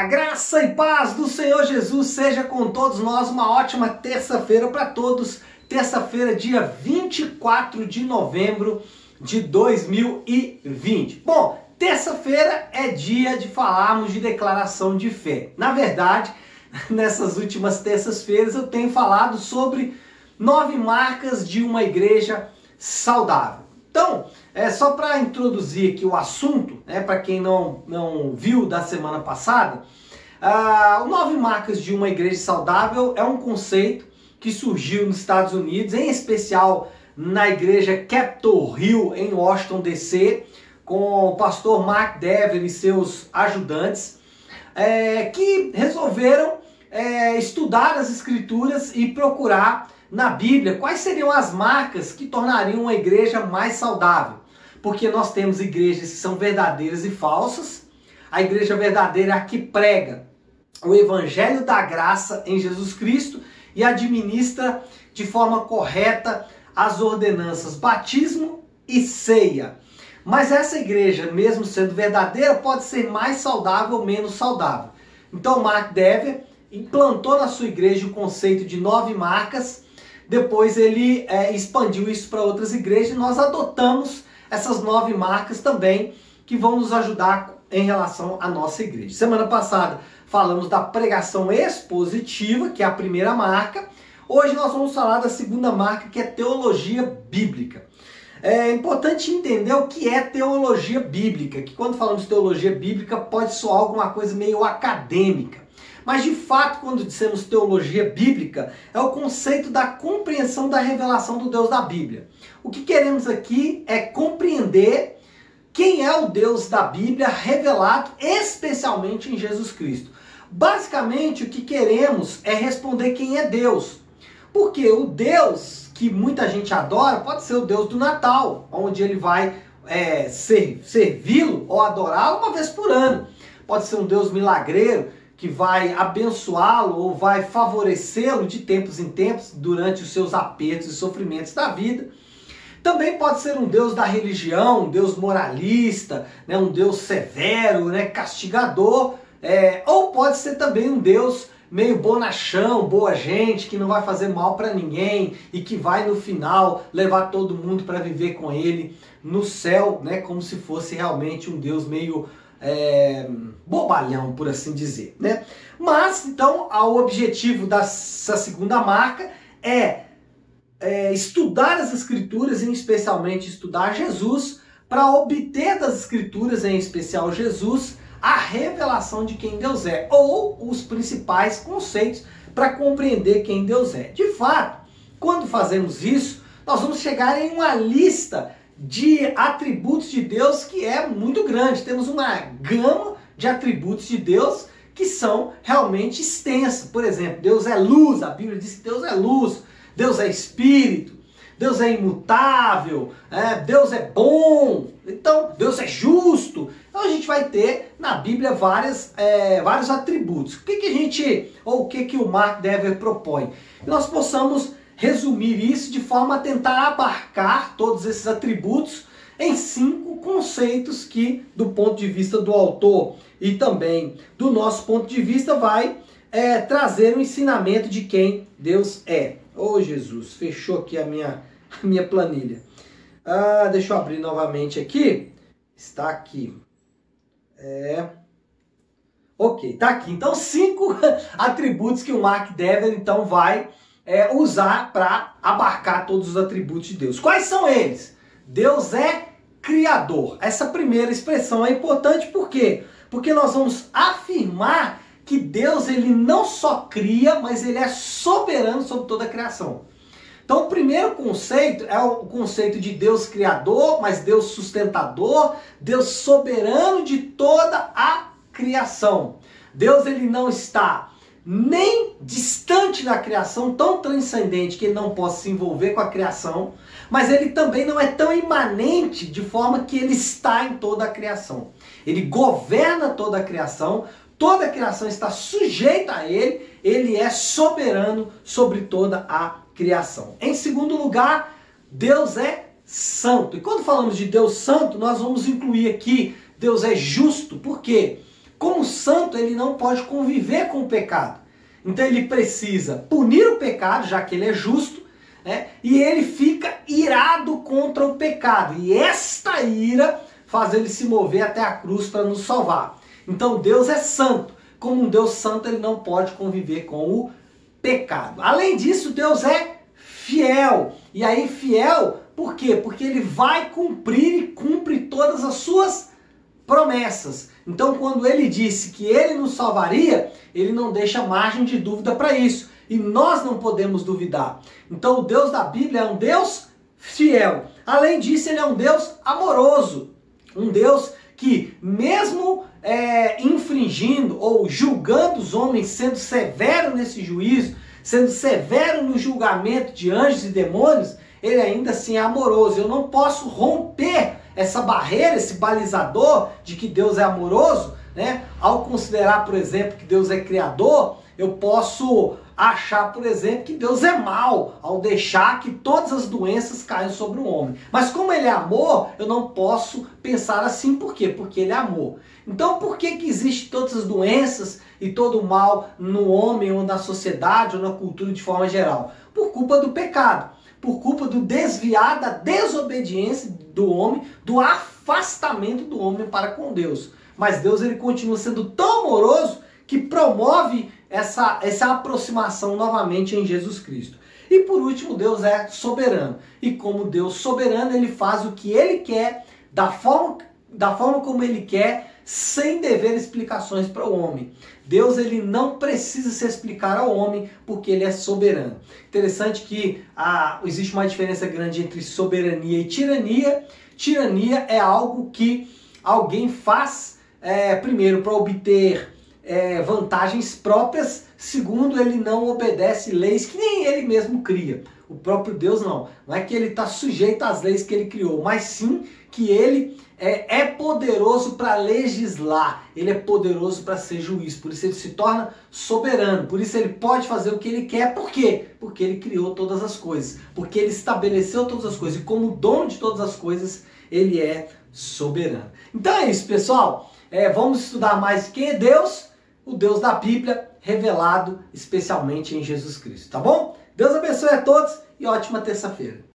A graça e paz do Senhor Jesus seja com todos nós. Uma ótima terça-feira para todos. Terça-feira, dia 24 de novembro de 2020. Bom, terça-feira é dia de falarmos de declaração de fé. Na verdade, nessas últimas terças-feiras eu tenho falado sobre nove marcas de uma igreja saudável. Então, é só para introduzir aqui o assunto, né, para quem não, não viu da semana passada, uh, o nove marcas de uma igreja saudável é um conceito que surgiu nos Estados Unidos, em especial na igreja Capitol Hill em Washington DC, com o pastor Mark Dever e seus ajudantes, é, que resolveram é, estudar as escrituras e procurar na Bíblia quais seriam as marcas que tornariam uma igreja mais saudável. Porque nós temos igrejas que são verdadeiras e falsas. A igreja verdadeira é a que prega o evangelho da graça em Jesus Cristo e administra de forma correta as ordenanças batismo e ceia. Mas essa igreja, mesmo sendo verdadeira, pode ser mais saudável ou menos saudável. Então Mark Dever implantou na sua igreja o conceito de nove marcas depois ele é, expandiu isso para outras igrejas e nós adotamos essas nove marcas também que vão nos ajudar em relação à nossa igreja. Semana passada falamos da pregação expositiva, que é a primeira marca. Hoje nós vamos falar da segunda marca, que é teologia bíblica. É importante entender o que é teologia bíblica, que quando falamos de teologia bíblica pode soar alguma coisa meio acadêmica. Mas de fato, quando dissemos teologia bíblica, é o conceito da compreensão da revelação do Deus da Bíblia. O que queremos aqui é compreender quem é o Deus da Bíblia revelado especialmente em Jesus Cristo. Basicamente, o que queremos é responder quem é Deus. Porque o Deus que muita gente adora pode ser o Deus do Natal, onde ele vai é, servi-lo ou adorá-lo uma vez por ano. Pode ser um Deus milagreiro que vai abençoá-lo ou vai favorecê-lo de tempos em tempos durante os seus apertos e sofrimentos da vida. Também pode ser um Deus da religião, um Deus moralista, né, um Deus severo, né, castigador, é, ou pode ser também um Deus meio bonachão, boa gente, que não vai fazer mal para ninguém e que vai no final levar todo mundo para viver com ele no céu, né, como se fosse realmente um Deus meio é, bobalhão, por assim dizer. Né? Mas, então, o objetivo dessa segunda marca é, é estudar as Escrituras, e especialmente estudar Jesus, para obter das Escrituras, em especial Jesus, a revelação de quem Deus é, ou os principais conceitos para compreender quem Deus é. De fato, quando fazemos isso, nós vamos chegar em uma lista de atributos de Deus que é muito grande. Temos uma gama de atributos de Deus que são realmente extensa. Por exemplo, Deus é luz, a Bíblia diz que Deus é luz, Deus é espírito, Deus é imutável, é, Deus é bom, então Deus é justo. Então a gente vai ter na Bíblia várias, é, vários atributos. O que, que a gente, ou o que, que o Mark Dever propõe? Que nós possamos resumir isso de forma a tentar abarcar todos esses atributos em cinco conceitos que, do ponto de vista do autor e também do nosso ponto de vista, vai é, trazer um ensinamento de quem Deus é. Oh Jesus, fechou aqui a minha, a minha planilha. Ah, deixa eu abrir novamente aqui. Está aqui. É. Ok, tá aqui. Então, cinco atributos que o Mark Dever então vai é, usar para abarcar todos os atributos de Deus. Quais são eles? Deus é criador. Essa primeira expressão é importante por quê? Porque nós vamos afirmar que Deus ele não só cria, mas ele é soberano sobre toda a criação. Então, o primeiro conceito é o conceito de Deus criador, mas Deus sustentador, Deus soberano de toda a criação. Deus ele não está nem distante da criação, tão transcendente que ele não possa se envolver com a criação, mas ele também não é tão imanente de forma que ele está em toda a criação. Ele governa toda a criação, toda a criação está sujeita a ele, ele é soberano sobre toda a criação. Em segundo lugar, Deus é santo. E quando falamos de Deus santo, nós vamos incluir aqui Deus é justo. Por quê? Como santo, ele não pode conviver com o pecado. Então ele precisa punir o pecado, já que ele é justo, né? e ele fica irado contra o pecado. E esta ira faz ele se mover até a cruz para nos salvar. Então Deus é santo. Como um Deus santo, ele não pode conviver com o pecado. Além disso, Deus é fiel. E aí, fiel, por quê? Porque ele vai cumprir e cumpre todas as suas promessas. Então, quando ele disse que ele nos salvaria, ele não deixa margem de dúvida para isso. E nós não podemos duvidar. Então, o Deus da Bíblia é um Deus fiel. Além disso, ele é um Deus amoroso. Um Deus que, mesmo é, infringindo ou julgando os homens, sendo severo nesse juízo, sendo severo no julgamento de anjos e demônios, ele ainda assim é amoroso. Eu não posso romper essa barreira, esse balizador de que Deus é amoroso, né? Ao considerar, por exemplo, que Deus é criador, eu posso achar, por exemplo, que Deus é mal ao deixar que todas as doenças caiam sobre o homem. Mas como ele é amor, eu não posso pensar assim, por quê? Porque ele é amor. Então, por que que existe todas as doenças e todo o mal no homem ou na sociedade ou na cultura de forma geral? Por culpa do pecado por culpa do desviar, da desobediência do homem, do afastamento do homem para com Deus. Mas Deus ele continua sendo tão amoroso que promove essa, essa aproximação novamente em Jesus Cristo. E por último, Deus é soberano. E como Deus soberano, ele faz o que ele quer, da forma, da forma como ele quer, sem dever explicações para o homem. Deus ele não precisa se explicar ao homem porque ele é soberano. Interessante que ah, existe uma diferença grande entre soberania e tirania. Tirania é algo que alguém faz é, primeiro para obter é, vantagens próprias, segundo ele não obedece leis que nem ele mesmo cria. O próprio Deus não. Não é que ele está sujeito às leis que ele criou, mas sim que ele é, é poderoso para legislar, ele é poderoso para ser juiz, por isso ele se torna soberano, por isso ele pode fazer o que ele quer, por quê? Porque ele criou todas as coisas, porque ele estabeleceu todas as coisas, e como dono de todas as coisas, ele é soberano. Então é isso, pessoal. É, vamos estudar mais quem é Deus, o Deus da Bíblia, revelado especialmente em Jesus Cristo, tá bom? Deus abençoe a todos e ótima terça-feira.